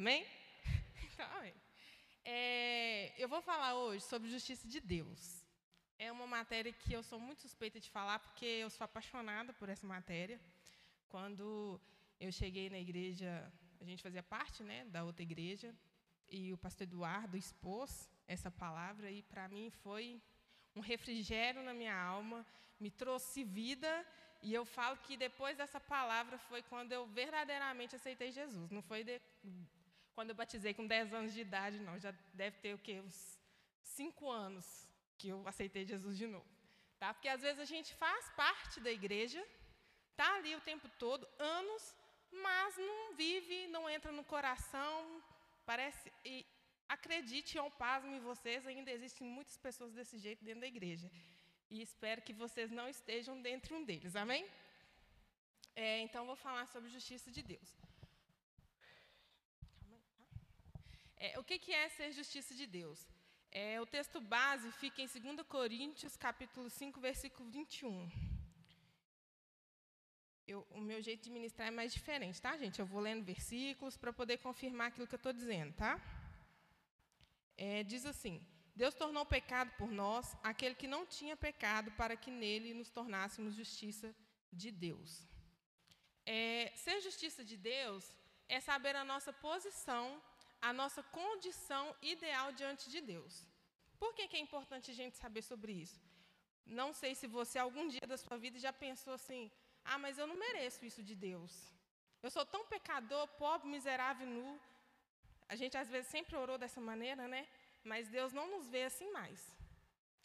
Amém? Então, amém. É, eu vou falar hoje sobre justiça de Deus. É uma matéria que eu sou muito suspeita de falar, porque eu sou apaixonada por essa matéria. Quando eu cheguei na igreja, a gente fazia parte né, da outra igreja, e o pastor Eduardo expôs essa palavra, e para mim foi um refrigério na minha alma, me trouxe vida, e eu falo que depois dessa palavra foi quando eu verdadeiramente aceitei Jesus. Não foi de, quando eu batizei com 10 anos de idade, não. Já deve ter o quê? Uns 5 anos que eu aceitei Jesus de novo. Tá? Porque às vezes a gente faz parte da igreja, está ali o tempo todo, anos, mas não vive, não entra no coração, parece. E acredite ou pasmo em vocês, ainda existem muitas pessoas desse jeito dentro da igreja. E espero que vocês não estejam dentro um deles, amém? É, então, vou falar sobre justiça de Deus. Aí, tá? É, o que, que é ser justiça de Deus? É, o texto base fica em 2 Coríntios, capítulo 5, versículo 21. Eu, o meu jeito de ministrar é mais diferente, tá, gente? Eu vou lendo versículos para poder confirmar aquilo que eu estou dizendo, tá? É, diz assim: Deus tornou pecado por nós aquele que não tinha pecado, para que nele nos tornássemos justiça de Deus. É, ser justiça de Deus é saber a nossa posição, a nossa condição ideal diante de Deus. Por que, que é importante a gente saber sobre isso? Não sei se você, algum dia da sua vida, já pensou assim: ah, mas eu não mereço isso de Deus. Eu sou tão pecador, pobre, miserável nu. A gente às vezes sempre orou dessa maneira, né? Mas Deus não nos vê assim mais.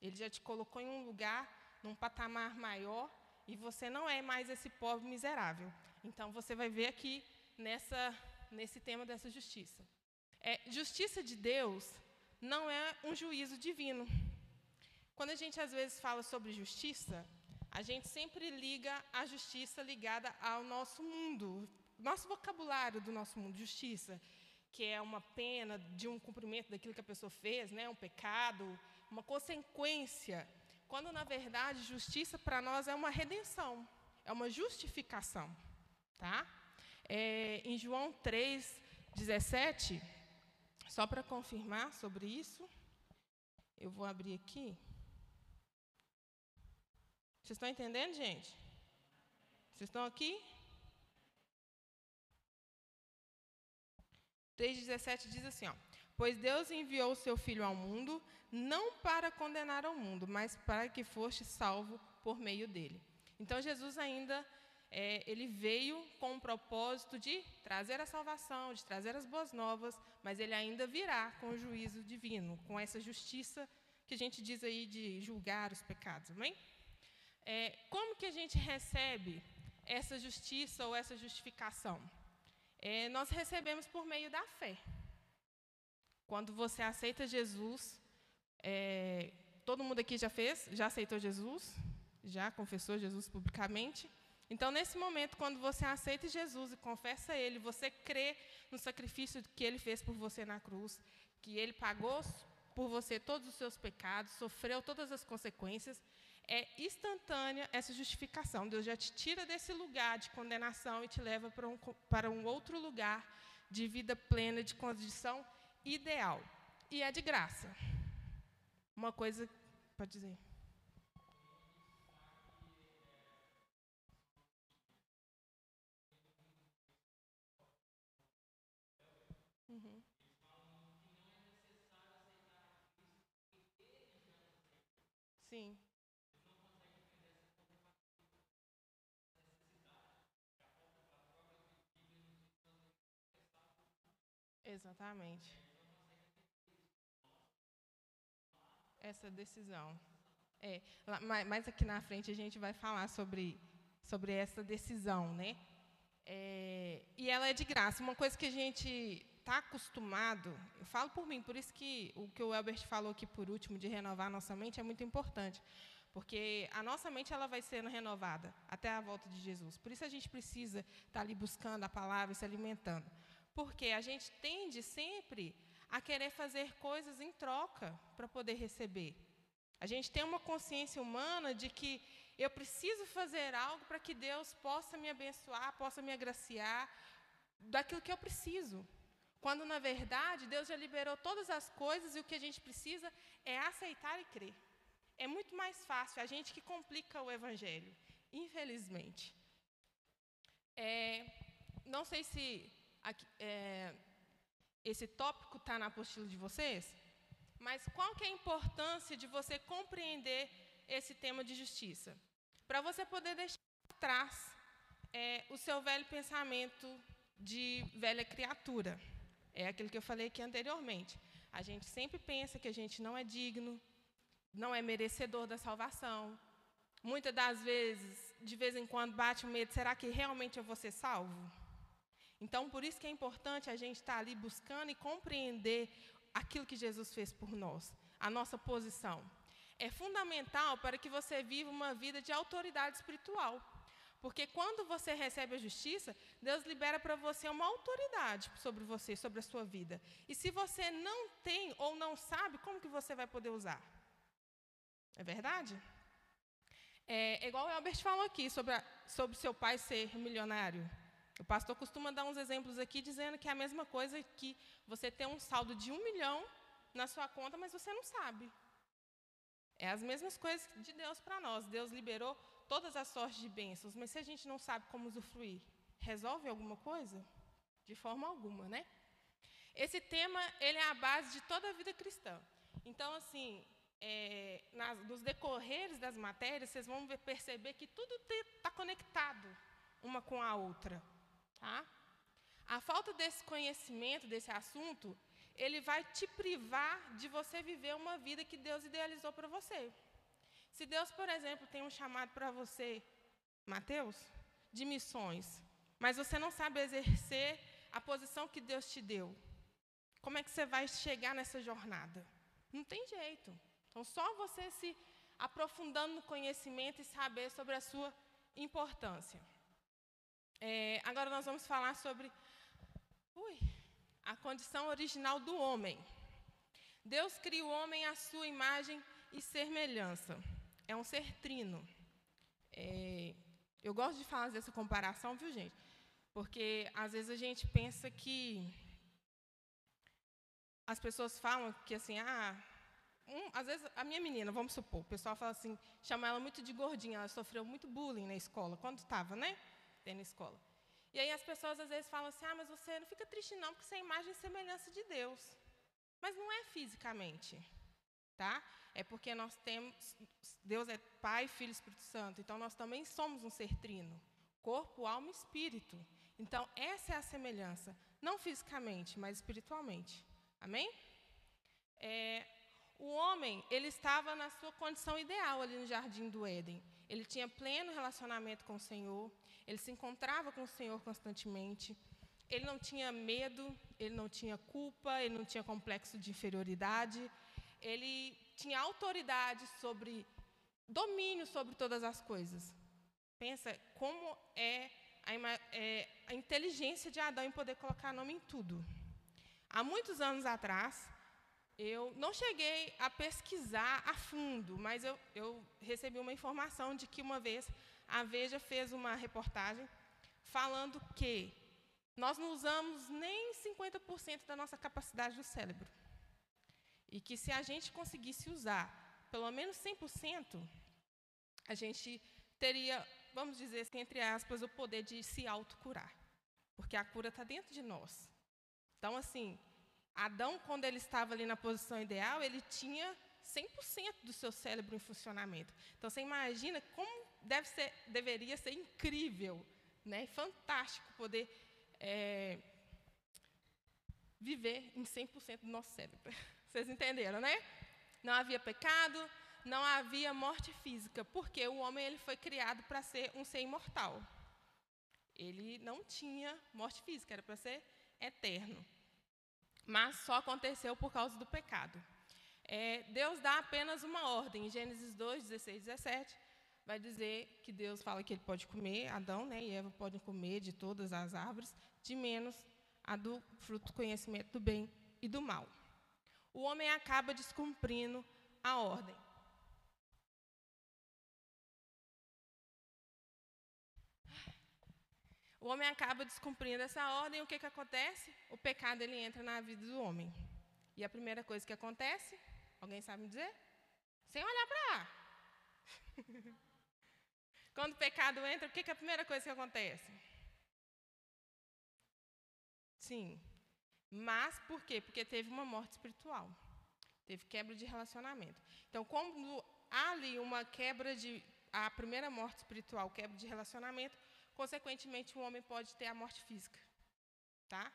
Ele já te colocou em um lugar, num patamar maior, e você não é mais esse pobre miserável. Então você vai ver aqui nessa, nesse tema dessa justiça. É, justiça de Deus não é um juízo divino. Quando a gente às vezes fala sobre justiça, a gente sempre liga a justiça ligada ao nosso mundo, nosso vocabulário do nosso mundo, justiça, que é uma pena de um cumprimento daquilo que a pessoa fez, né, um pecado, uma consequência, quando na verdade justiça para nós é uma redenção, é uma justificação, tá? É, em João 3, 17, só para confirmar sobre isso, eu vou abrir aqui. Vocês estão entendendo, gente? Vocês estão aqui? 3,17 diz assim: ó, Pois Deus enviou o seu Filho ao mundo, não para condenar ao mundo, mas para que foste salvo por meio dele. Então, Jesus ainda é, ele veio com o propósito de trazer a salvação, de trazer as boas novas, mas ele ainda virá com o juízo divino, com essa justiça que a gente diz aí de julgar os pecados, amém? É, como que a gente recebe essa justiça ou essa justificação? É, nós recebemos por meio da fé. Quando você aceita Jesus, é, todo mundo aqui já fez? Já aceitou Jesus? Já confessou Jesus publicamente? Então, nesse momento, quando você aceita Jesus e confessa Ele, você crê no sacrifício que Ele fez por você na cruz, que Ele pagou por você todos os seus pecados, sofreu todas as consequências, é instantânea essa justificação. Deus já te tira desse lugar de condenação e te leva para um, para um outro lugar de vida plena, de condição ideal. E é de graça. Uma coisa. Pode dizer. Sim. Exatamente. Essa decisão. É, mais aqui na frente a gente vai falar sobre, sobre essa decisão, né? É, e ela é de graça. Uma coisa que a gente está acostumado, eu falo por mim, por isso que o que o Elbert falou aqui por último, de renovar a nossa mente, é muito importante. Porque a nossa mente ela vai sendo renovada até a volta de Jesus. Por isso a gente precisa estar tá ali buscando a palavra, se alimentando. Porque a gente tende sempre a querer fazer coisas em troca para poder receber. A gente tem uma consciência humana de que eu preciso fazer algo para que Deus possa me abençoar, possa me agraciar daquilo que eu preciso. Quando na verdade Deus já liberou todas as coisas e o que a gente precisa é aceitar e crer. É muito mais fácil, a gente que complica o Evangelho, infelizmente. É, não sei se aqui, é, esse tópico está na apostila de vocês, mas qual que é a importância de você compreender esse tema de justiça? Para você poder deixar atrás é, o seu velho pensamento de velha criatura. É aquilo que eu falei aqui anteriormente. A gente sempre pensa que a gente não é digno, não é merecedor da salvação. Muitas das vezes, de vez em quando, bate o medo: será que realmente eu vou ser salvo? Então, por isso que é importante a gente estar ali buscando e compreender aquilo que Jesus fez por nós, a nossa posição. É fundamental para que você viva uma vida de autoridade espiritual. Porque quando você recebe a justiça, Deus libera para você uma autoridade sobre você, sobre a sua vida. E se você não tem ou não sabe, como que você vai poder usar? É verdade? É, é igual o Albert falou aqui sobre, a, sobre seu pai ser milionário. O pastor costuma dar uns exemplos aqui dizendo que é a mesma coisa que você ter um saldo de um milhão na sua conta, mas você não sabe. É as mesmas coisas de Deus para nós. Deus liberou todas as sortes de bênçãos, mas se a gente não sabe como usufruir, resolve alguma coisa? De forma alguma, né? Esse tema ele é a base de toda a vida cristã. Então, assim, é, nas, nos decorreres das matérias, vocês vão ver, perceber que tudo está conectado uma com a outra. Tá? A falta desse conhecimento, desse assunto, ele vai te privar de você viver uma vida que Deus idealizou para você. Se Deus, por exemplo, tem um chamado para você, Mateus, de missões, mas você não sabe exercer a posição que Deus te deu, como é que você vai chegar nessa jornada? Não tem jeito. Então, só você se aprofundando no conhecimento e saber sobre a sua importância. É, agora nós vamos falar sobre ui, a condição original do homem. Deus cria o homem à sua imagem e semelhança é um ser trino. É, eu gosto de fazer essa comparação, viu, gente? Porque às vezes a gente pensa que as pessoas falam que assim, ah, um, às vezes a minha menina, vamos supor, o pessoal fala assim, chama ela muito de gordinha, ela sofreu muito bullying na escola, quando estava, né? Na escola. E aí as pessoas às vezes falam assim, ah, mas você não fica triste não, porque você é imagem e semelhança de Deus. Mas não é fisicamente, tá? é porque nós temos, Deus é Pai, Filho e Espírito Santo, então nós também somos um ser trino, corpo, alma e espírito. Então, essa é a semelhança, não fisicamente, mas espiritualmente. Amém? É, o homem, ele estava na sua condição ideal ali no jardim do Éden. Ele tinha pleno relacionamento com o Senhor, ele se encontrava com o Senhor constantemente. Ele não tinha medo, ele não tinha culpa, ele não tinha complexo de inferioridade. Ele tinha autoridade sobre, domínio sobre todas as coisas. Pensa como é a, é a inteligência de Adão em poder colocar nome em tudo. Há muitos anos atrás, eu não cheguei a pesquisar a fundo, mas eu, eu, recebi uma informação de que uma vez a Veja fez uma reportagem falando que nós não usamos nem 50% da nossa capacidade do cérebro. E que se a gente conseguisse usar pelo menos 100%, a gente teria, vamos dizer assim, entre aspas, o poder de se autocurar. Porque a cura está dentro de nós. Então, assim, Adão, quando ele estava ali na posição ideal, ele tinha 100% do seu cérebro em funcionamento. Então, você imagina como deve ser, deveria ser incrível, né, fantástico poder é, viver em 100% do nosso cérebro. Vocês entenderam, né? Não havia pecado, não havia morte física, porque o homem ele foi criado para ser um ser imortal. Ele não tinha morte física, era para ser eterno. Mas só aconteceu por causa do pecado. É, Deus dá apenas uma ordem. Em Gênesis 2, 16, 17, vai dizer que Deus fala que ele pode comer, Adão né, e Eva podem comer de todas as árvores, de menos a do fruto do conhecimento do bem e do mal o homem acaba descumprindo a ordem. O homem acaba descumprindo essa ordem, o que, que acontece? O pecado ele entra na vida do homem. E a primeira coisa que acontece, alguém sabe me dizer? Sem olhar para lá. Quando o pecado entra, o que, que é a primeira coisa que acontece? Sim. Mas por quê? Porque teve uma morte espiritual. Teve quebra de relacionamento. Então, quando há ali uma quebra de. A primeira morte espiritual, quebra de relacionamento, consequentemente o homem pode ter a morte física. Tá?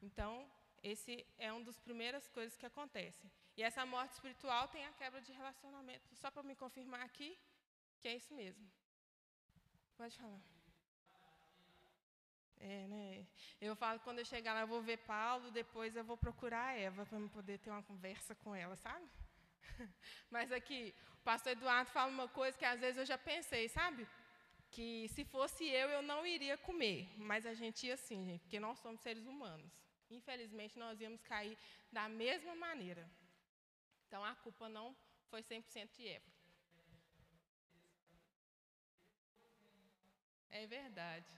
Então, esse é uma das primeiras coisas que acontecem. E essa morte espiritual tem a quebra de relacionamento. Só para me confirmar aqui que é isso mesmo. Pode falar. É, né? Eu falo que quando eu chegar lá, eu vou ver Paulo, depois eu vou procurar a Eva para poder ter uma conversa com ela, sabe? Mas aqui, o pastor Eduardo fala uma coisa que às vezes eu já pensei, sabe? Que se fosse eu, eu não iria comer. Mas a gente ia sim, gente, porque nós somos seres humanos. Infelizmente, nós íamos cair da mesma maneira. Então, a culpa não foi 100% de Eva. É verdade.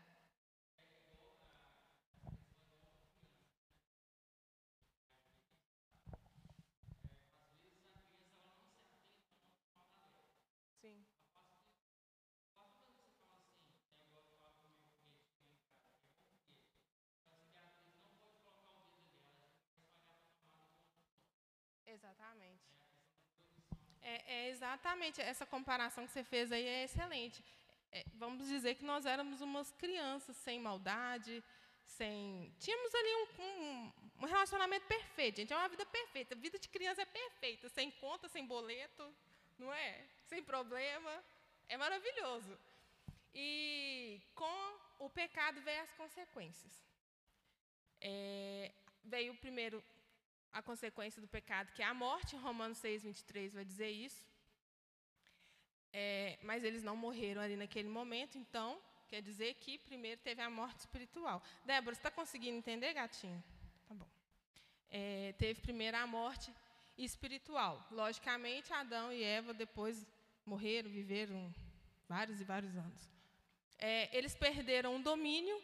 Sim. Exatamente. É, é, exatamente essa comparação que você fez aí é excelente. É, vamos dizer que nós éramos umas crianças sem maldade, sem. Tínhamos ali um, um, um relacionamento perfeito, gente. É uma vida perfeita. A vida de criança é perfeita, sem conta, sem boleto, não é? Sem problema. É maravilhoso. E com o pecado veio as consequências. É, veio primeiro a consequência do pecado, que é a morte. Romanos 6, 23 vai dizer isso. É, mas eles não morreram ali naquele momento, então quer dizer que primeiro teve a morte espiritual. Débora, você está conseguindo entender, gatinho? Tá bom. É, teve primeiro a morte espiritual. Logicamente, Adão e Eva depois morreram, viveram vários e vários anos. É, eles perderam o domínio,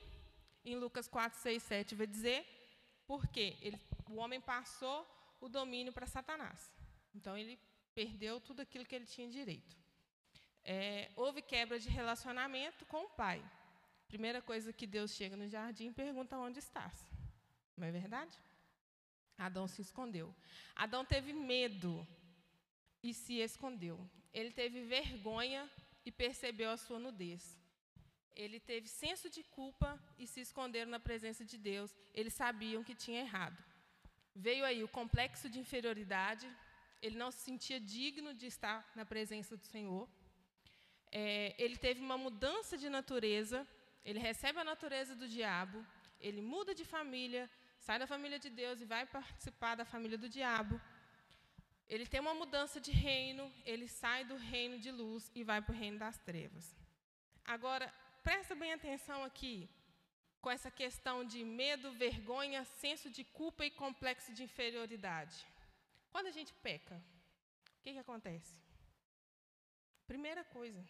em Lucas 4, 6, 7 vai dizer, porque ele, o homem passou o domínio para Satanás. Então, ele perdeu tudo aquilo que ele tinha direito. É, houve quebra de relacionamento com o pai. Primeira coisa que Deus chega no jardim e pergunta onde estás. Não é verdade? Adão se escondeu. Adão teve medo e se escondeu. Ele teve vergonha e percebeu a sua nudez. Ele teve senso de culpa e se esconderam na presença de Deus. Eles sabiam que tinha errado. Veio aí o complexo de inferioridade. Ele não se sentia digno de estar na presença do Senhor. É, ele teve uma mudança de natureza. Ele recebe a natureza do diabo. Ele muda de família, sai da família de Deus e vai participar da família do diabo. Ele tem uma mudança de reino, ele sai do reino de luz e vai para o reino das trevas. Agora, presta bem atenção aqui com essa questão de medo, vergonha, senso de culpa e complexo de inferioridade. Quando a gente peca, o que, que acontece? Primeira coisa.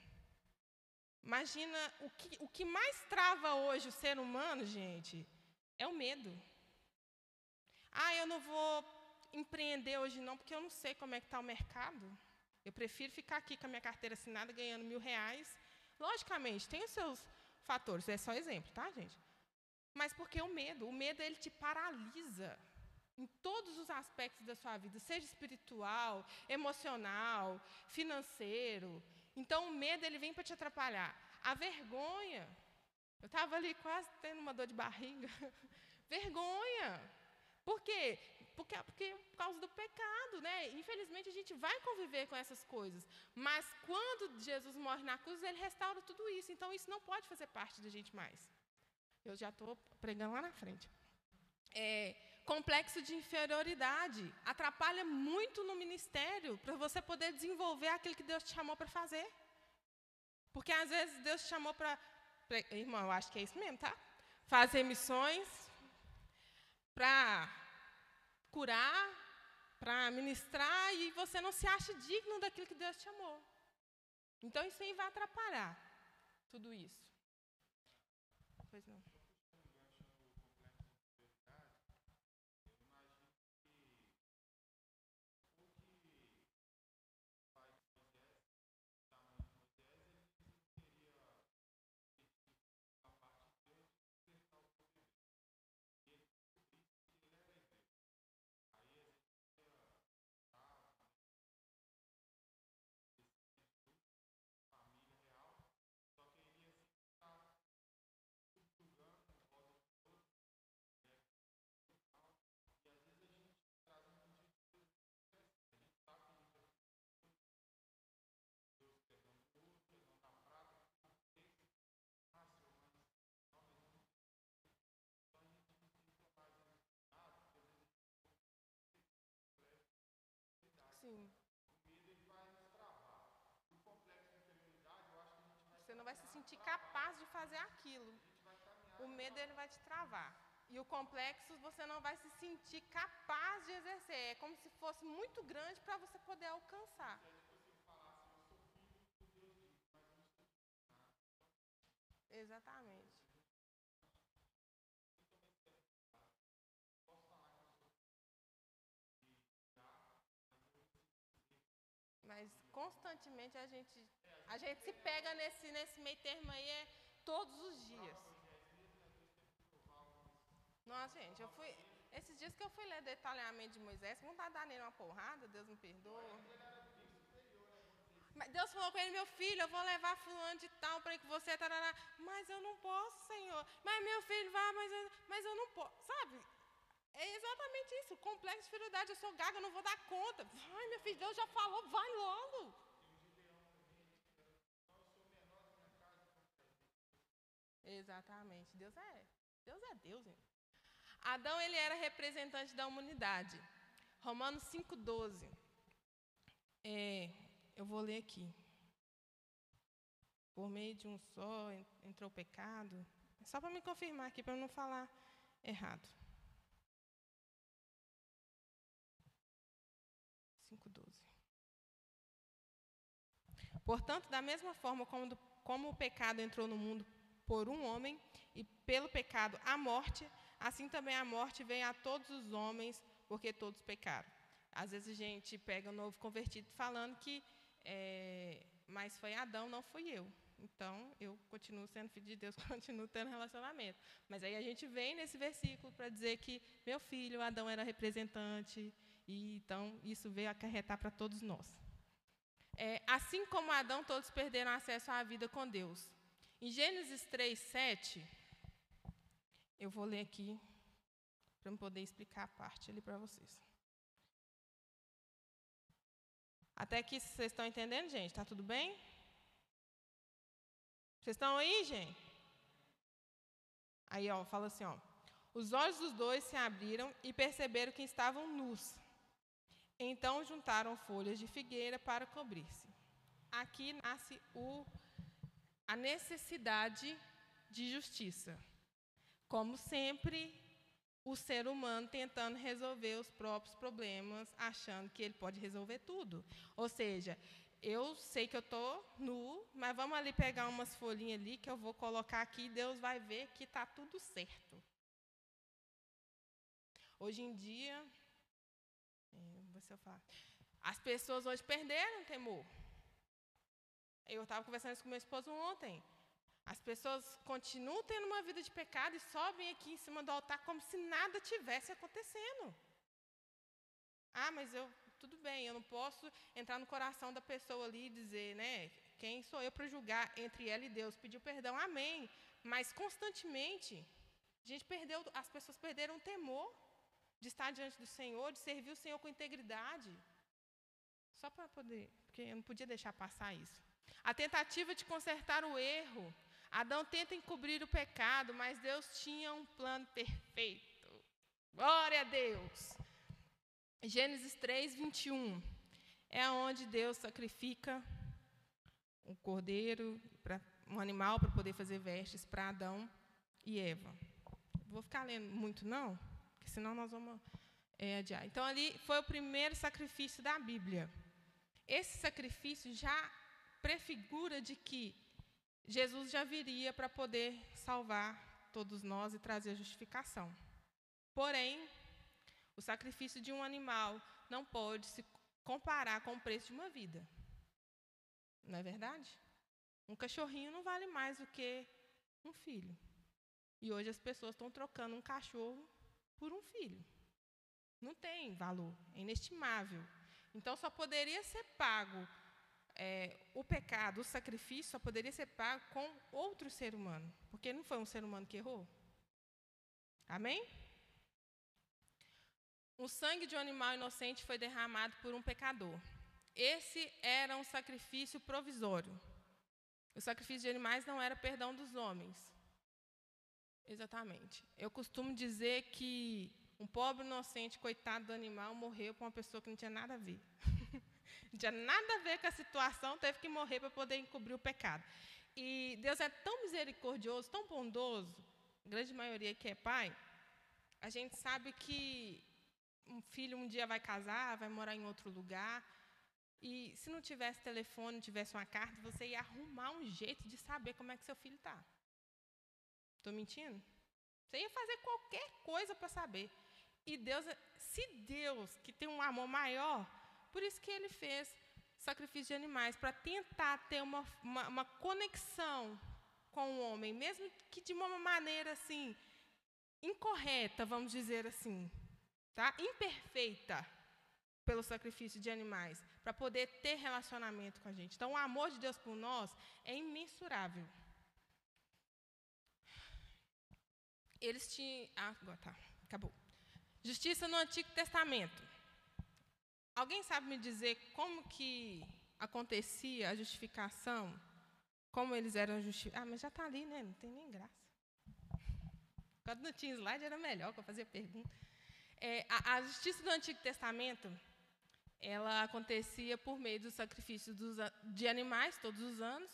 Imagina o que, o que mais trava hoje o ser humano, gente, é o medo. Ah, eu não vou empreender hoje não, porque eu não sei como é que está o mercado. Eu prefiro ficar aqui com a minha carteira assinada ganhando mil reais. Logicamente, tem os seus fatores, é só exemplo, tá, gente? Mas porque o medo, o medo ele te paralisa em todos os aspectos da sua vida, seja espiritual, emocional, financeiro. Então o medo ele vem para te atrapalhar. A vergonha, eu estava ali quase tendo uma dor de barriga. vergonha. Por quê? Porque, porque por causa do pecado, né? Infelizmente a gente vai conviver com essas coisas. Mas quando Jesus morre na cruz, ele restaura tudo isso. Então isso não pode fazer parte da gente mais. Eu já estou pregando lá na frente. É, complexo de inferioridade atrapalha muito no ministério para você poder desenvolver aquilo que Deus te chamou para fazer. Porque às vezes Deus te chamou para. Irmão, eu acho que é isso mesmo, tá? Fazer missões, para curar, para ministrar, e você não se acha digno daquilo que Deus te chamou. Então isso aí vai atrapalhar tudo isso. Pois não. assim. Você não vai se sentir capaz de fazer aquilo. O medo ele vai te travar. E o complexo você não vai se sentir capaz de exercer. É como se fosse muito grande para você poder alcançar. Exatamente. Constantemente a gente, a gente se pega nesse, nesse meio termo aí é todos os dias. Nossa, gente, eu fui. Esses dias que eu fui ler detalhamento de Moisés, vontade de dar nele uma porrada, Deus me perdoa. Mas Deus falou com ele, meu filho, eu vou levar fulano de tal para que você. Tarará. Mas eu não posso, Senhor. Mas meu filho vai, mas eu, mas eu não posso. Sabe? É exatamente isso. Complexo de fidelidade. Eu sou gaga, eu não vou dar conta. Ai, meu filho, Deus já falou, vai logo. Exatamente. Deus é. Deus é Deus, hein? Adão ele era representante da humanidade. Romanos 5,12. É, eu vou ler aqui. Por meio de um só entrou o pecado. Só para me confirmar aqui, para eu não falar errado. Portanto, da mesma forma como, do, como o pecado entrou no mundo por um homem, e pelo pecado a morte, assim também a morte veio a todos os homens, porque todos pecaram. Às vezes a gente pega o novo convertido falando que, é, mas foi Adão, não fui eu. Então, eu continuo sendo filho de Deus, continuo tendo relacionamento. Mas aí a gente vem nesse versículo para dizer que meu filho, Adão, era representante, e então isso veio acarretar para todos nós. É, assim como Adão, todos perderam acesso à vida com Deus. Em Gênesis 3, 7, eu vou ler aqui para poder explicar a parte ali para vocês. Até aqui vocês estão entendendo, gente? Está tudo bem? Vocês estão aí, gente? Aí, ó, fala assim, ó. Os olhos dos dois se abriram e perceberam que estavam nus. Então juntaram folhas de figueira para cobrir-se. Aqui nasce o, a necessidade de justiça. Como sempre, o ser humano tentando resolver os próprios problemas, achando que ele pode resolver tudo. Ou seja, eu sei que eu estou nu, mas vamos ali pegar umas folhinhas ali que eu vou colocar aqui e Deus vai ver que está tudo certo. Hoje em dia, as pessoas hoje perderam o temor. Eu estava conversando isso com meu esposo ontem. As pessoas continuam tendo uma vida de pecado e sobem aqui em cima do altar como se nada tivesse acontecendo. Ah, mas eu, tudo bem, eu não posso entrar no coração da pessoa ali e dizer, né? Quem sou eu para julgar entre ela e Deus? Pediu perdão, amém. Mas constantemente, a gente perdeu, as pessoas perderam o temor de estar diante do Senhor, de servir o Senhor com integridade. Só para poder, porque eu não podia deixar passar isso. A tentativa de consertar o erro Adão tenta encobrir o pecado, mas Deus tinha um plano perfeito. Glória a Deus. Gênesis 3, 21. É onde Deus sacrifica um cordeiro, pra, um animal para poder fazer vestes para Adão e Eva. Vou ficar lendo muito, não, porque senão nós vamos é, adiar. Então, ali foi o primeiro sacrifício da Bíblia. Esse sacrifício já prefigura de que Jesus já viria para poder salvar todos nós e trazer a justificação. Porém, o sacrifício de um animal não pode se comparar com o preço de uma vida. Não é verdade? Um cachorrinho não vale mais do que um filho. E hoje as pessoas estão trocando um cachorro por um filho. Não tem valor, é inestimável. Então só poderia ser pago é, o pecado, o sacrifício, só poderia ser pago com outro ser humano, porque não foi um ser humano que errou. Amém? O sangue de um animal inocente foi derramado por um pecador. Esse era um sacrifício provisório. O sacrifício de animais não era perdão dos homens. Exatamente. Eu costumo dizer que um pobre inocente, coitado do animal, morreu por uma pessoa que não tinha nada a ver. Não tinha nada a ver com a situação, teve que morrer para poder encobrir o pecado. E Deus é tão misericordioso, tão bondoso, grande maioria que é pai, a gente sabe que um filho um dia vai casar, vai morar em outro lugar, e se não tivesse telefone, não tivesse uma carta, você ia arrumar um jeito de saber como é que seu filho está. Estou mentindo? Você ia fazer qualquer coisa para saber. E Deus, se Deus, que tem um amor maior, por isso que Ele fez sacrifício de animais, para tentar ter uma, uma, uma, conexão com o homem, mesmo que de uma maneira assim, incorreta, vamos dizer assim, tá? imperfeita, pelo sacrifício de animais, para poder ter relacionamento com a gente. Então, o amor de Deus por nós é imensurável. Eles tinham. Ah, agora tá, acabou. Justiça no Antigo Testamento. Alguém sabe me dizer como que acontecia a justificação? Como eles eram justificados? Ah, mas já está ali, né? Não tem nem graça. Quando não tinha slide era melhor para fazer pergunta. É, a, a, justiça do Antigo Testamento, ela acontecia por meio do sacrifício dos, de animais todos os anos.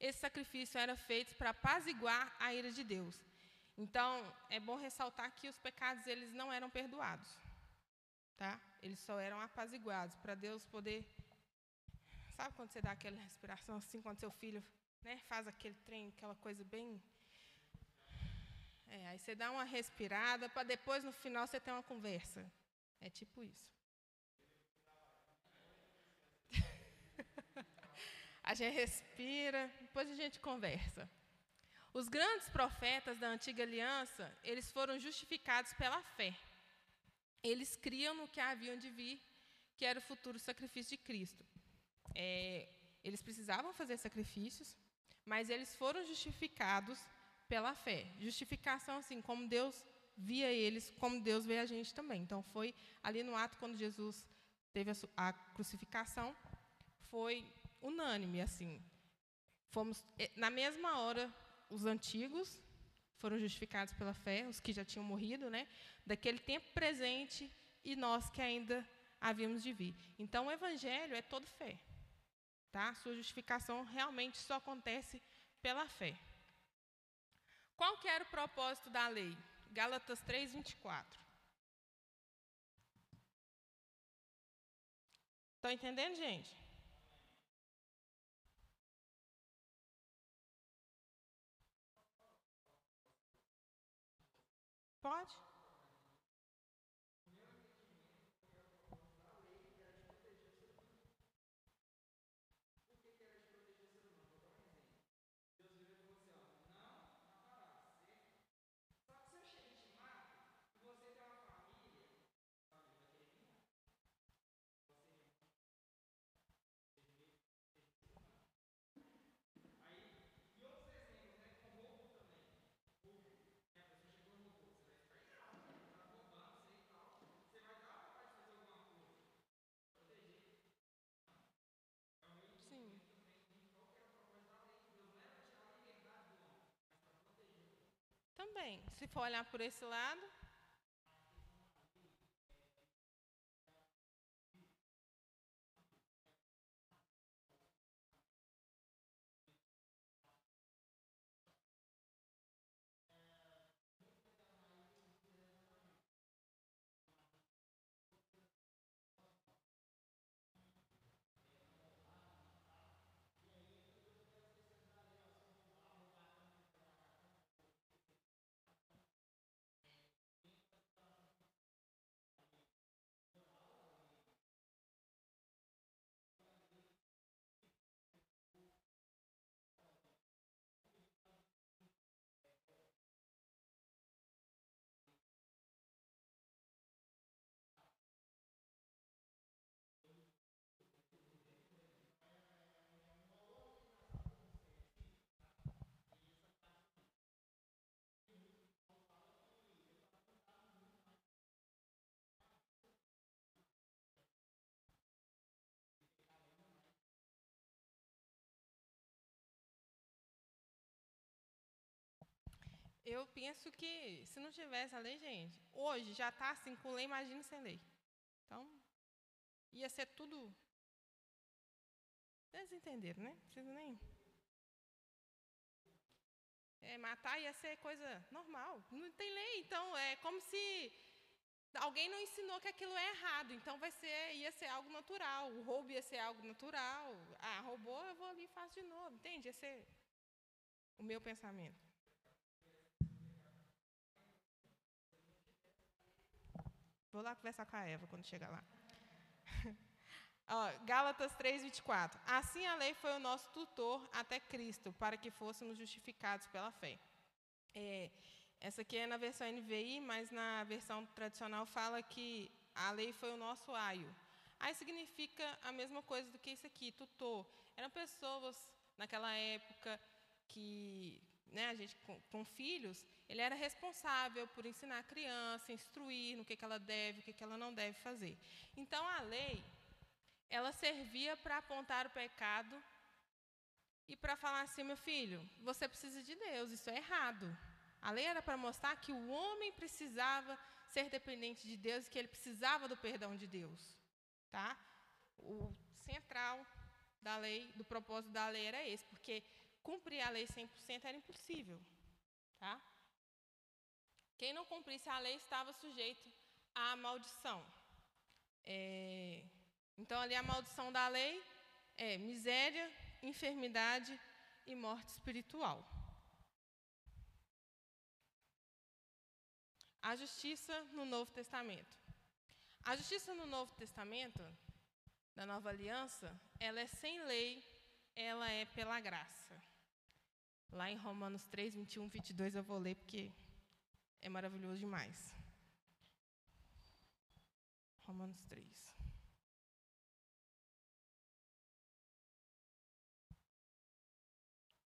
Esse sacrifício era feito para apaziguar a ira de Deus. Então, é bom ressaltar que os pecados eles não eram perdoados. Tá? Eles só eram apaziguados para Deus poder Sabe quando você dá aquela respiração assim, quando seu filho né, faz aquele trem, aquela coisa bem. É, aí você dá uma respirada para depois no final você ter uma conversa. É tipo isso. a gente respira, depois a gente conversa. Os grandes profetas da antiga aliança, eles foram justificados pela fé. Eles criam no que haviam de vir, que era o futuro sacrifício de Cristo. É, eles precisavam fazer sacrifícios, mas eles foram justificados pela fé. Justificação, assim, como Deus via eles, como Deus vê a gente também. Então, foi ali no ato, quando Jesus teve a, a crucificação, foi unânime, assim. Fomos, na mesma hora, os antigos foram justificados pela fé, os que já tinham morrido, né? Daquele tempo presente e nós que ainda havíamos de vir. Então, o evangelho é todo fé. Tá? Sua justificação realmente só acontece pela fé. Qual que era o propósito da lei? Gálatas 3, 24. Estão entendendo, gente? Pode? Também, se for olhar por esse lado, Eu penso que se não tivesse a lei, gente, hoje já está assim com lei, imagina sem lei. Então, ia ser tudo. Vocês entenderam, né? Precisa nem. É, matar ia ser coisa normal. Não tem lei. Então, é como se alguém não ensinou que aquilo é errado. Então, vai ser, ia ser algo natural. O roubo ia ser algo natural. Ah, roubou, eu vou ali e faço de novo. Entende? Ia ser o meu pensamento. Vou lá conversar com a Eva quando chegar lá. Ó, Gálatas 3, 24. Assim a lei foi o nosso tutor até Cristo, para que fôssemos justificados pela fé. É, essa aqui é na versão NVI, mas na versão tradicional fala que a lei foi o nosso aio. Aí significa a mesma coisa do que isso aqui, tutor. Eram pessoas naquela época que né, a gente com, com, filhos, ele era responsável por ensinar a criança, instruir no que, que ela deve, o que, que ela não deve fazer. Então a lei, ela servia para apontar o pecado e para falar assim, meu filho, você precisa de Deus, isso é errado. A lei era para mostrar que o homem precisava ser dependente de Deus e que ele precisava do perdão de Deus, tá? O central da lei, do propósito da lei era esse, porque cumprir a lei 100% era impossível. Tá? Quem não cumprisse a lei estava sujeito à maldição. É, então, ali a maldição da lei é miséria, enfermidade e morte espiritual. A justiça no Novo Testamento. A justiça no Novo Testamento, da Nova Aliança, ela é sem lei, ela é pela graça. Lá em Romanos 3, 21, 22 eu vou ler porque é maravilhoso demais. Romanos 3.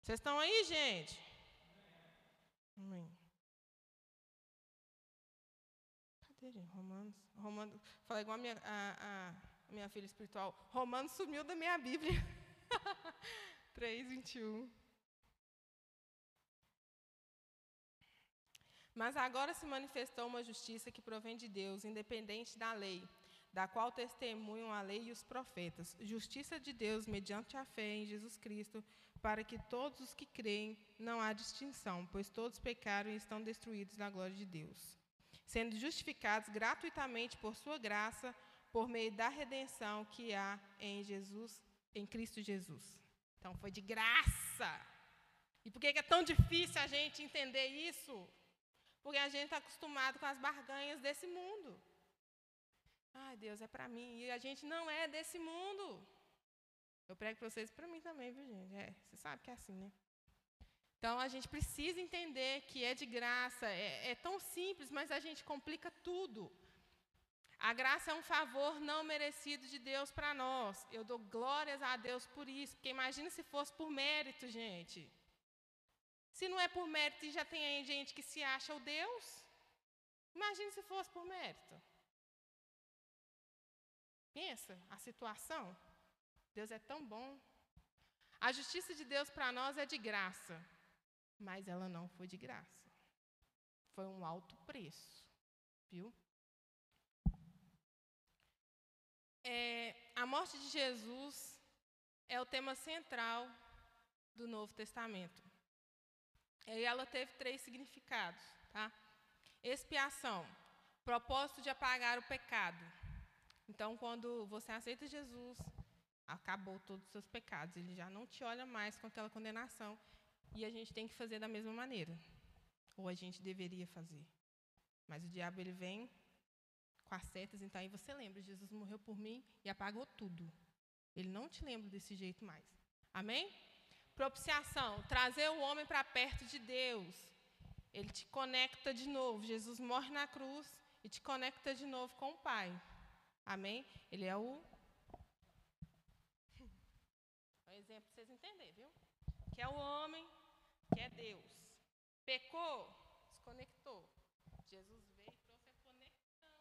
Vocês estão aí, gente? Amém. Cadê? Romanos. Romanos. Falei igual a minha, a, a minha filha espiritual. Romanos sumiu da minha Bíblia. 3, 21. Mas agora se manifestou uma justiça que provém de Deus, independente da lei, da qual testemunham a lei e os profetas. Justiça de Deus mediante a fé em Jesus Cristo, para que todos os que creem não há distinção, pois todos pecaram e estão destruídos da glória de Deus, sendo justificados gratuitamente por sua graça, por meio da redenção que há em Jesus, em Cristo Jesus. Então foi de graça. E por que é tão difícil a gente entender isso? Porque a gente está acostumado com as barganhas desse mundo. Ai, Deus, é para mim. E a gente não é desse mundo. Eu prego para vocês para mim também, viu, gente? É, você sabe que é assim, né? Então a gente precisa entender que é de graça, é, é, tão simples, mas a gente complica tudo. A graça é um favor não merecido de Deus para nós. Eu dou glórias a Deus por isso, porque imagina se fosse por mérito, gente. Se não é por mérito e já tem aí gente que se acha o Deus, imagine se fosse por mérito. Pensa a situação. Deus é tão bom. A justiça de Deus para nós é de graça, mas ela não foi de graça. Foi um alto preço, viu? É, a morte de Jesus é o tema central do Novo Testamento. E ela teve três significados. Tá? Expiação, propósito de apagar o pecado. Então, quando você aceita Jesus, acabou todos os seus pecados. Ele já não te olha mais com aquela condenação. E a gente tem que fazer da mesma maneira. Ou a gente deveria fazer. Mas o diabo ele vem com as setas, então aí você lembra, Jesus morreu por mim e apagou tudo. Ele não te lembra desse jeito mais. Amém? Propiciação, trazer o homem para perto de Deus. Ele te conecta de novo. Jesus morre na cruz e te conecta de novo com o Pai. Amém? Ele é o. É um exemplo para vocês entenderem, viu? Que é o homem, que é Deus. Pecou, desconectou. Jesus veio e trouxe a conexão.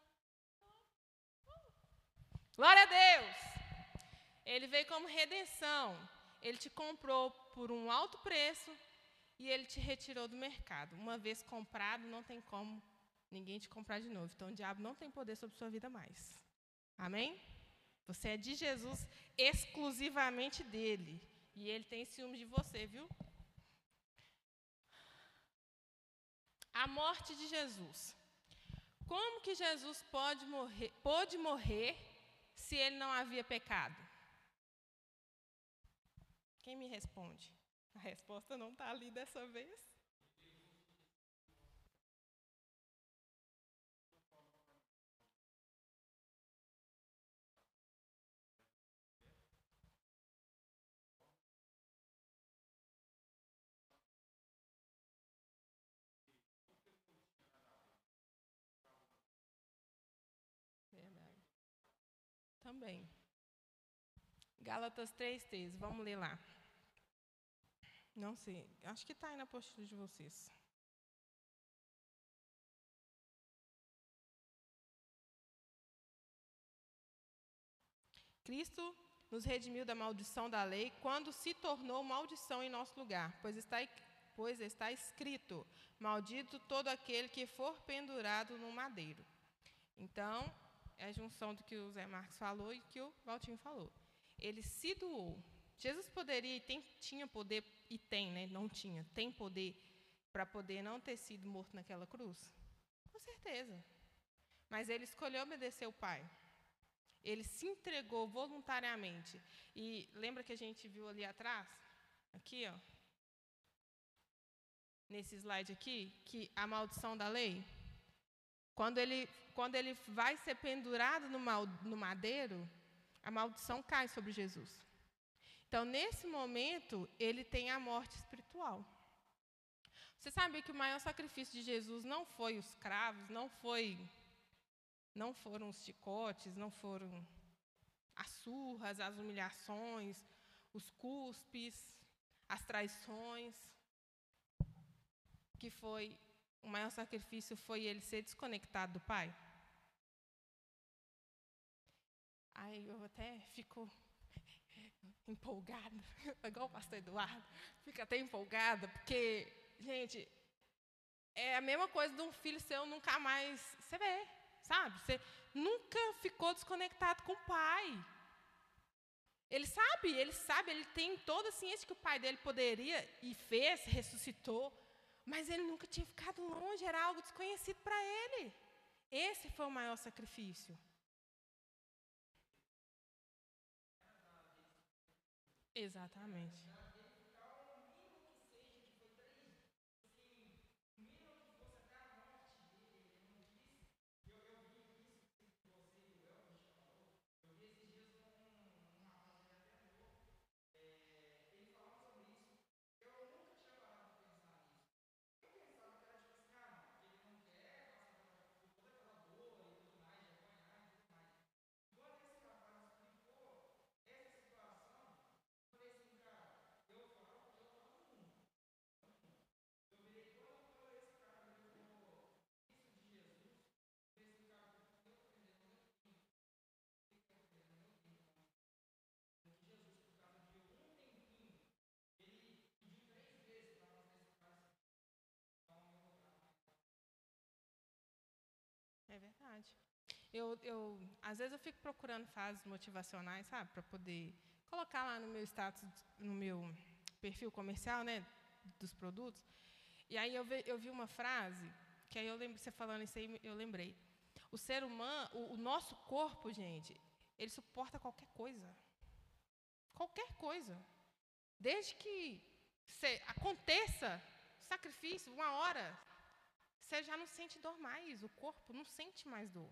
Glória a Deus! Ele veio como redenção. Ele te comprou por um alto preço e ele te retirou do mercado. Uma vez comprado, não tem como ninguém te comprar de novo. Então, o diabo não tem poder sobre sua vida mais. Amém? Você é de Jesus, exclusivamente dele. E ele tem ciúme de você, viu? A morte de Jesus. Como que Jesus pode morrer, pôde morrer se ele não havia pecado? Quem me responde? A resposta não está ali dessa vez. também. Gálatas 3,13, vamos ler lá. Não sei, acho que está aí na postura de vocês. Cristo nos redimiu da maldição da lei quando se tornou maldição em nosso lugar, pois está, pois está escrito: Maldito todo aquele que for pendurado no madeiro. Então, é a junção do que o Zé Marcos falou e que o Valtinho falou. Ele se doou. Jesus poderia e tinha poder, e tem, né? Não tinha, tem poder para poder não ter sido morto naquela cruz? Com certeza. Mas ele escolheu obedecer o Pai. Ele se entregou voluntariamente. E lembra que a gente viu ali atrás? Aqui, ó. Nesse slide aqui, que a maldição da lei, quando ele quando ele vai ser pendurado no, mal, no madeiro, a maldição cai sobre Jesus. Então, nesse momento, ele tem a morte espiritual. Você sabe que o maior sacrifício de Jesus não foi os cravos, não foi não foram os chicotes, não foram as surras, as humilhações, os cuspes, as traições, que foi o maior sacrifício foi ele ser desconectado do Pai. Aí eu até fico empolgada, igual o pastor Eduardo, fica até empolgada, porque, gente, é a mesma coisa de um filho seu nunca mais você vê, sabe? Você nunca ficou desconectado com o pai. Ele sabe, ele sabe, ele tem toda a ciência que o pai dele poderia e fez, ressuscitou, mas ele nunca tinha ficado longe, era algo desconhecido para ele. Esse foi o maior sacrifício. Exatamente. Verdade. Eu, eu, às vezes eu fico procurando frases motivacionais, sabe, para poder colocar lá no meu status, no meu perfil comercial, né, dos produtos. E aí eu, vi, eu vi uma frase que aí eu lembro você falando isso aí, eu lembrei. O ser humano, o, o nosso corpo, gente, ele suporta qualquer coisa. Qualquer coisa. Desde que aconteça sacrifício, uma hora, você já não sente dor mais, o corpo não sente mais dor.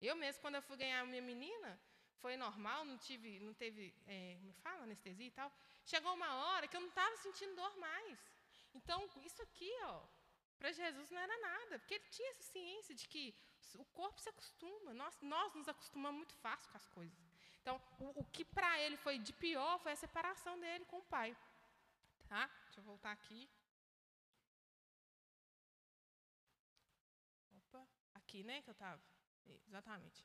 Eu mesmo, quando eu fui ganhar a minha menina, foi normal, não tive, não teve, é, me fala, anestesia e tal. Chegou uma hora que eu não estava sentindo dor mais. Então, isso aqui, ó, para Jesus não era nada, porque ele tinha essa ciência de que o corpo se acostuma, nós, nós nos acostumamos muito fácil com as coisas. Então, o, o que para ele foi de pior foi a separação dele com o pai. Tá? Deixa eu voltar aqui. Aqui, né, que eu estava. Exatamente.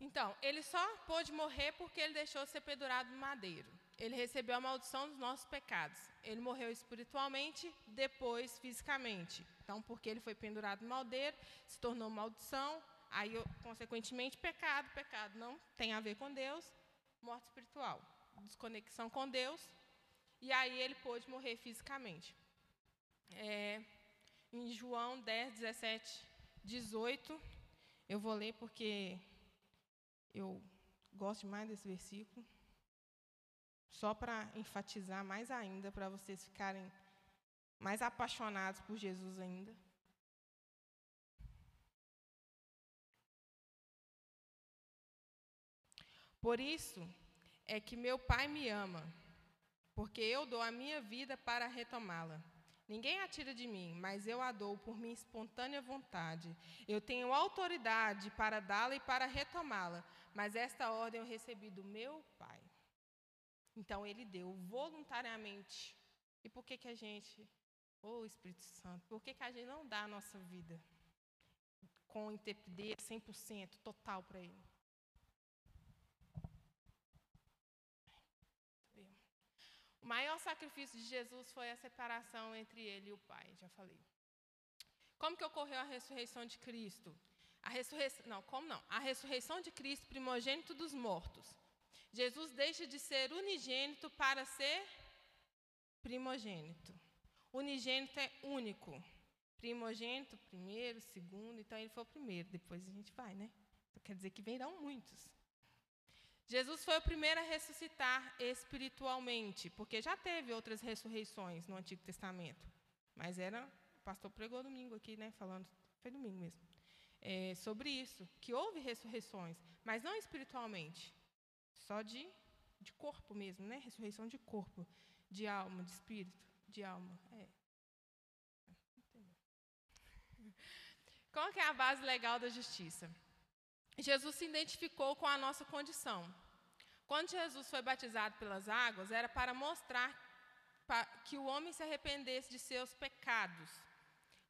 Então, ele só pôde morrer porque ele deixou ser pendurado no madeiro. Ele recebeu a maldição dos nossos pecados. Ele morreu espiritualmente, depois fisicamente. Então, porque ele foi pendurado no madeiro, se tornou maldição, aí, consequentemente, pecado. Pecado não tem a ver com Deus, morte espiritual. Desconexão com Deus, e aí ele pôde morrer fisicamente. É, em João 10, 17, 18. Eu vou ler porque eu gosto mais desse versículo. Só para enfatizar mais ainda, para vocês ficarem mais apaixonados por Jesus ainda. Por isso é que meu Pai me ama, porque eu dou a minha vida para retomá-la. Ninguém a tira de mim, mas eu a dou por minha espontânea vontade. Eu tenho autoridade para dá-la e para retomá-la, mas esta ordem eu recebi do meu Pai. Então ele deu voluntariamente. E por que, que a gente, ô oh, Espírito Santo, por que, que a gente não dá a nossa vida com intrepidez 100%, total para ele? O maior sacrifício de Jesus foi a separação entre ele e o Pai, já falei. Como que ocorreu a ressurreição de Cristo? A ressurreição, não, como não? A ressurreição de Cristo, primogênito dos mortos. Jesus deixa de ser unigênito para ser primogênito. Unigênito é único. Primogênito, primeiro, segundo, então ele foi o primeiro, depois a gente vai, né? Então, quer dizer que virão muitos. Jesus foi o primeiro a ressuscitar espiritualmente, porque já teve outras ressurreições no Antigo Testamento. Mas era, o pastor pregou domingo aqui, né, falando, foi domingo mesmo, é, sobre isso, que houve ressurreições, mas não espiritualmente, só de, de corpo mesmo, né, ressurreição de corpo, de alma, de espírito, de alma. É. Qual que é a base legal da justiça? Jesus se identificou com a nossa condição. Quando Jesus foi batizado pelas águas, era para mostrar que o homem se arrependesse de seus pecados.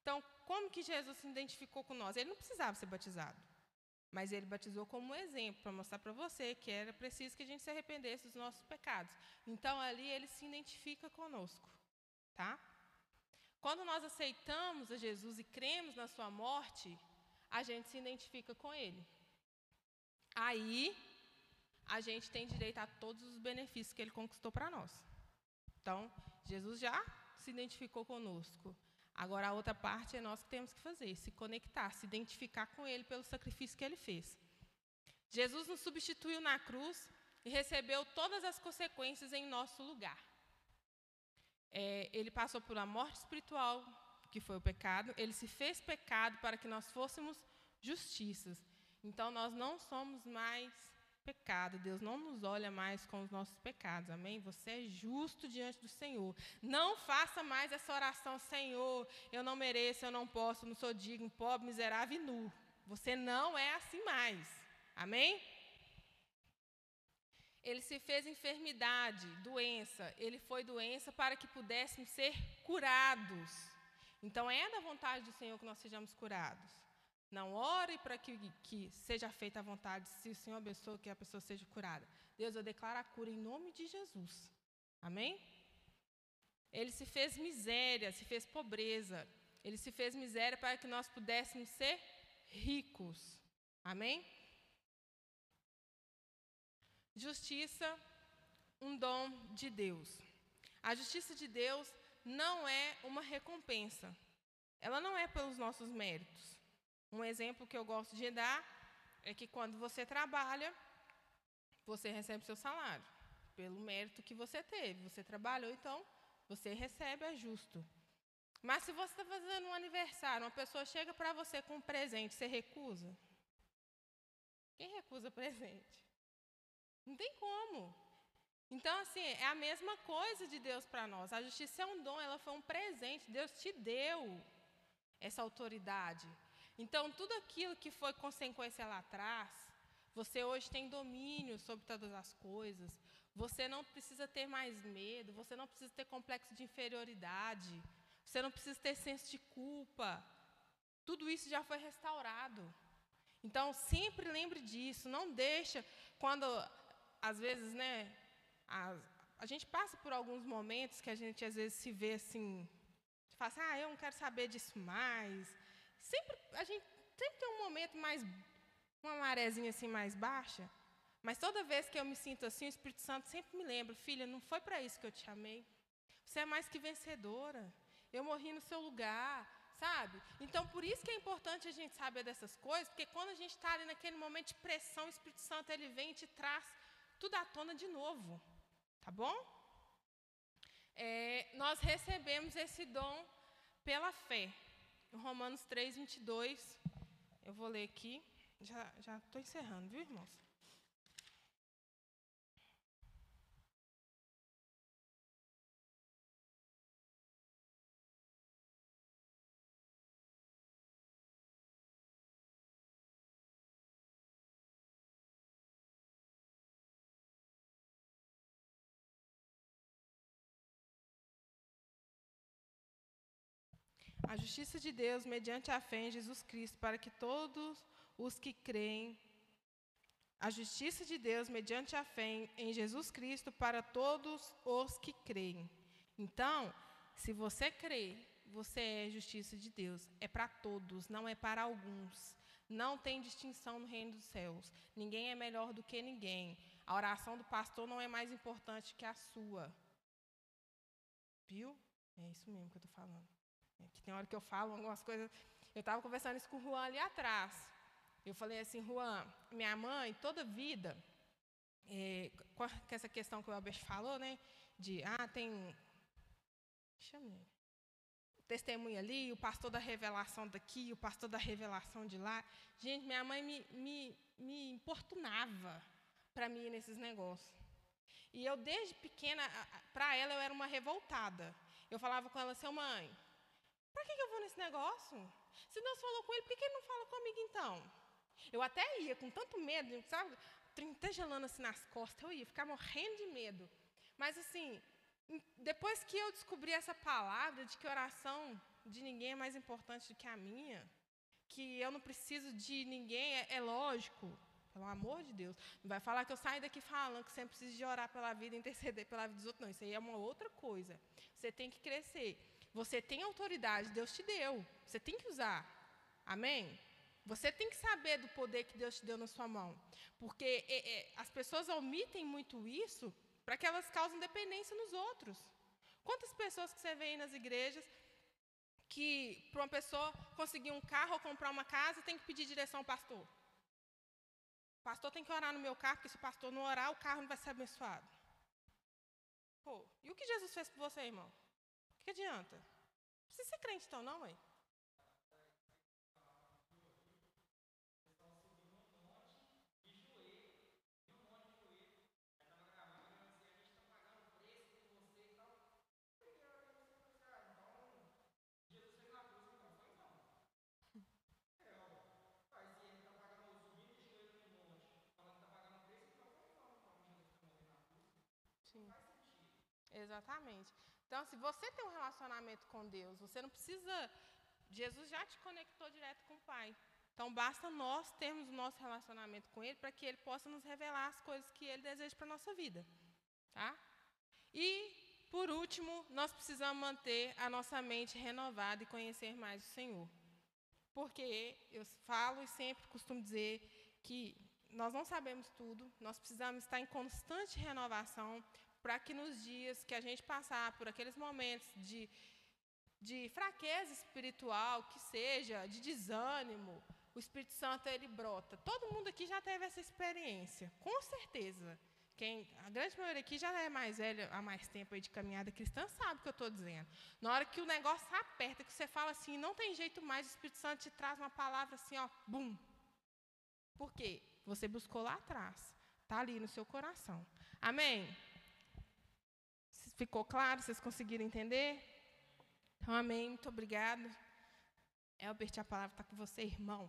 Então, como que Jesus se identificou com nós? Ele não precisava ser batizado, mas ele batizou como exemplo, para mostrar para você que era preciso que a gente se arrependesse dos nossos pecados. Então, ali ele se identifica conosco, tá? Quando nós aceitamos a Jesus e cremos na sua morte, a gente se identifica com ele. Aí a gente tem direito a todos os benefícios que ele conquistou para nós. Então, Jesus já se identificou conosco. Agora a outra parte é nós que temos que fazer, se conectar, se identificar com ele pelo sacrifício que ele fez. Jesus nos substituiu na cruz e recebeu todas as consequências em nosso lugar. É, ele passou uma morte espiritual, que foi o pecado, ele se fez pecado para que nós fôssemos justiças. Então, nós não somos mais pecado. Deus não nos olha mais com os nossos pecados. Amém? Você é justo diante do Senhor. Não faça mais essa oração, Senhor, eu não mereço, eu não posso, não sou digno, pobre, miserável e nu. Você não é assim mais. Amém? Ele se fez enfermidade, doença. Ele foi doença para que pudéssemos ser curados. Então é da vontade do Senhor que nós sejamos curados. Não ore para que, que seja feita a vontade, se o Senhor abençoe que a pessoa seja curada. Deus, eu declaro a cura em nome de Jesus. Amém? Ele se fez miséria, se fez pobreza. Ele se fez miséria para que nós pudéssemos ser ricos. Amém? Justiça, um dom de Deus. A justiça de Deus não é uma recompensa. Ela não é pelos nossos méritos. Um exemplo que eu gosto de dar é que quando você trabalha, você recebe seu salário pelo mérito que você teve. Você trabalhou, então você recebe, é justo. Mas se você está fazendo um aniversário, uma pessoa chega para você com um presente, você recusa? Quem recusa presente? Não tem como. Então, assim, é a mesma coisa de Deus para nós. A justiça é um dom, ela foi um presente. Deus te deu essa autoridade. Então, tudo aquilo que foi consequência lá atrás, você hoje tem domínio sobre todas as coisas. Você não precisa ter mais medo, você não precisa ter complexo de inferioridade, você não precisa ter senso de culpa. Tudo isso já foi restaurado. Então, sempre lembre disso, não deixa quando às vezes, né, a, a gente passa por alguns momentos que a gente às vezes se vê assim, fala assim, ah, eu não quero saber disso mais, Sempre, a gente sempre tem um momento mais, uma marezinha assim mais baixa. Mas toda vez que eu me sinto assim, o Espírito Santo sempre me lembra, filha, não foi para isso que eu te amei. Você é mais que vencedora. Eu morri no seu lugar. sabe? Então, por isso que é importante a gente saber dessas coisas, porque quando a gente está ali naquele momento de pressão, o Espírito Santo ele vem e te traz tudo à tona de novo, tá bom? É, nós recebemos esse dom pela fé. Romanos 3, 22, eu vou ler aqui. Já estou encerrando, viu, irmãos? A justiça de Deus mediante a fé em Jesus Cristo, para que todos os que creem, a justiça de Deus mediante a fé em Jesus Cristo para todos os que creem. Então, se você crê, você é justiça de Deus. É para todos, não é para alguns. Não tem distinção no reino dos céus. Ninguém é melhor do que ninguém. A oração do pastor não é mais importante que a sua. Viu? É isso mesmo que eu estou falando. Que tem hora que eu falo algumas coisas. Eu estava conversando isso com o Juan ali atrás. Eu falei assim, Juan, minha mãe, toda vida, é, com essa questão que o Albert falou, né? De, ah, tem. Chame o testemunho ali, o pastor da revelação daqui, o pastor da revelação de lá. Gente, minha mãe me, me, me importunava para mim nesses negócios. E eu, desde pequena, para ela, eu era uma revoltada. Eu falava com ela assim, mãe, para que, que eu vou nesse negócio? Se Deus falou com ele, por que, que ele não fala comigo então? Eu até ia com tanto medo, sabe? Até gelando assim nas costas, eu ia ficar morrendo de medo. Mas assim, depois que eu descobri essa palavra de que oração de ninguém é mais importante do que a minha, que eu não preciso de ninguém, é, é lógico, pelo amor de Deus. Não vai falar que eu saio daqui falando que você precisa de orar pela vida, interceder pela vida dos outros. Não, isso aí é uma outra coisa. Você tem que crescer. Você tem autoridade, Deus te deu. Você tem que usar. Amém? Você tem que saber do poder que Deus te deu na sua mão. Porque é, é, as pessoas omitem muito isso para que elas causem dependência nos outros. Quantas pessoas que você vê aí nas igrejas que, para uma pessoa conseguir um carro ou comprar uma casa, tem que pedir direção ao pastor? O pastor tem que orar no meu carro, porque se o pastor não orar, o carro não vai ser abençoado. Pô, e o que Jesus fez por você, irmão? Que adianta? Não precisa ser crente então, não, mãe? Exatamente. Então, se você tem um relacionamento com Deus, você não precisa. Jesus já te conectou direto com o Pai. Então, basta nós termos o nosso relacionamento com Ele para que Ele possa nos revelar as coisas que Ele deseja para a nossa vida. Tá? E, por último, nós precisamos manter a nossa mente renovada e conhecer mais o Senhor. Porque eu falo e sempre costumo dizer que nós não sabemos tudo, nós precisamos estar em constante renovação para que nos dias que a gente passar por aqueles momentos de, de fraqueza espiritual, que seja, de desânimo, o Espírito Santo ele brota. Todo mundo aqui já teve essa experiência, com certeza. Quem, a grande maioria aqui já é mais velha há mais tempo de caminhada cristã, sabe o que eu estou dizendo. Na hora que o negócio aperta, que você fala assim, não tem jeito mais, o Espírito Santo te traz uma palavra assim, ó, bum. Por quê? Você buscou lá atrás. Está ali no seu coração. Amém? Ficou claro? Vocês conseguiram entender? Então, amém. Muito obrigado. Elbert, a palavra está com você, irmão.